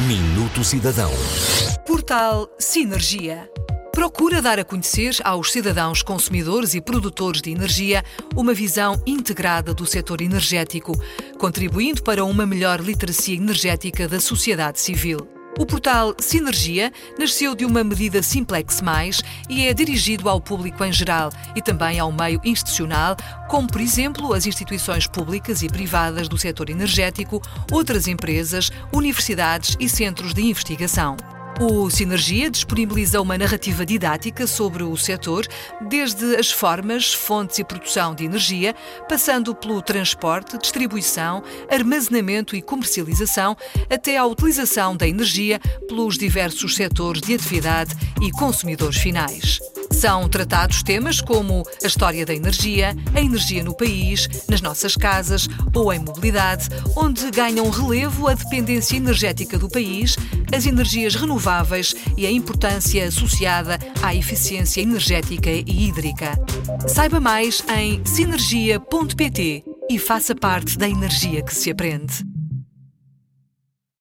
Minuto Cidadão. Portal Sinergia. Procura dar a conhecer aos cidadãos consumidores e produtores de energia uma visão integrada do setor energético, contribuindo para uma melhor literacia energética da sociedade civil. O portal Sinergia nasceu de uma medida Simplex Mais e é dirigido ao público em geral e também ao meio institucional, como por exemplo as instituições públicas e privadas do setor energético, outras empresas, universidades e centros de investigação. O Sinergia disponibiliza uma narrativa didática sobre o setor, desde as formas, fontes e produção de energia, passando pelo transporte, distribuição, armazenamento e comercialização, até à utilização da energia pelos diversos setores de atividade e consumidores finais. São tratados temas como a história da energia, a energia no país, nas nossas casas ou em mobilidade, onde ganham relevo a dependência energética do país, as energias renováveis e a importância associada à eficiência energética e hídrica. Saiba mais em sinergia.pt e faça parte da energia que se aprende.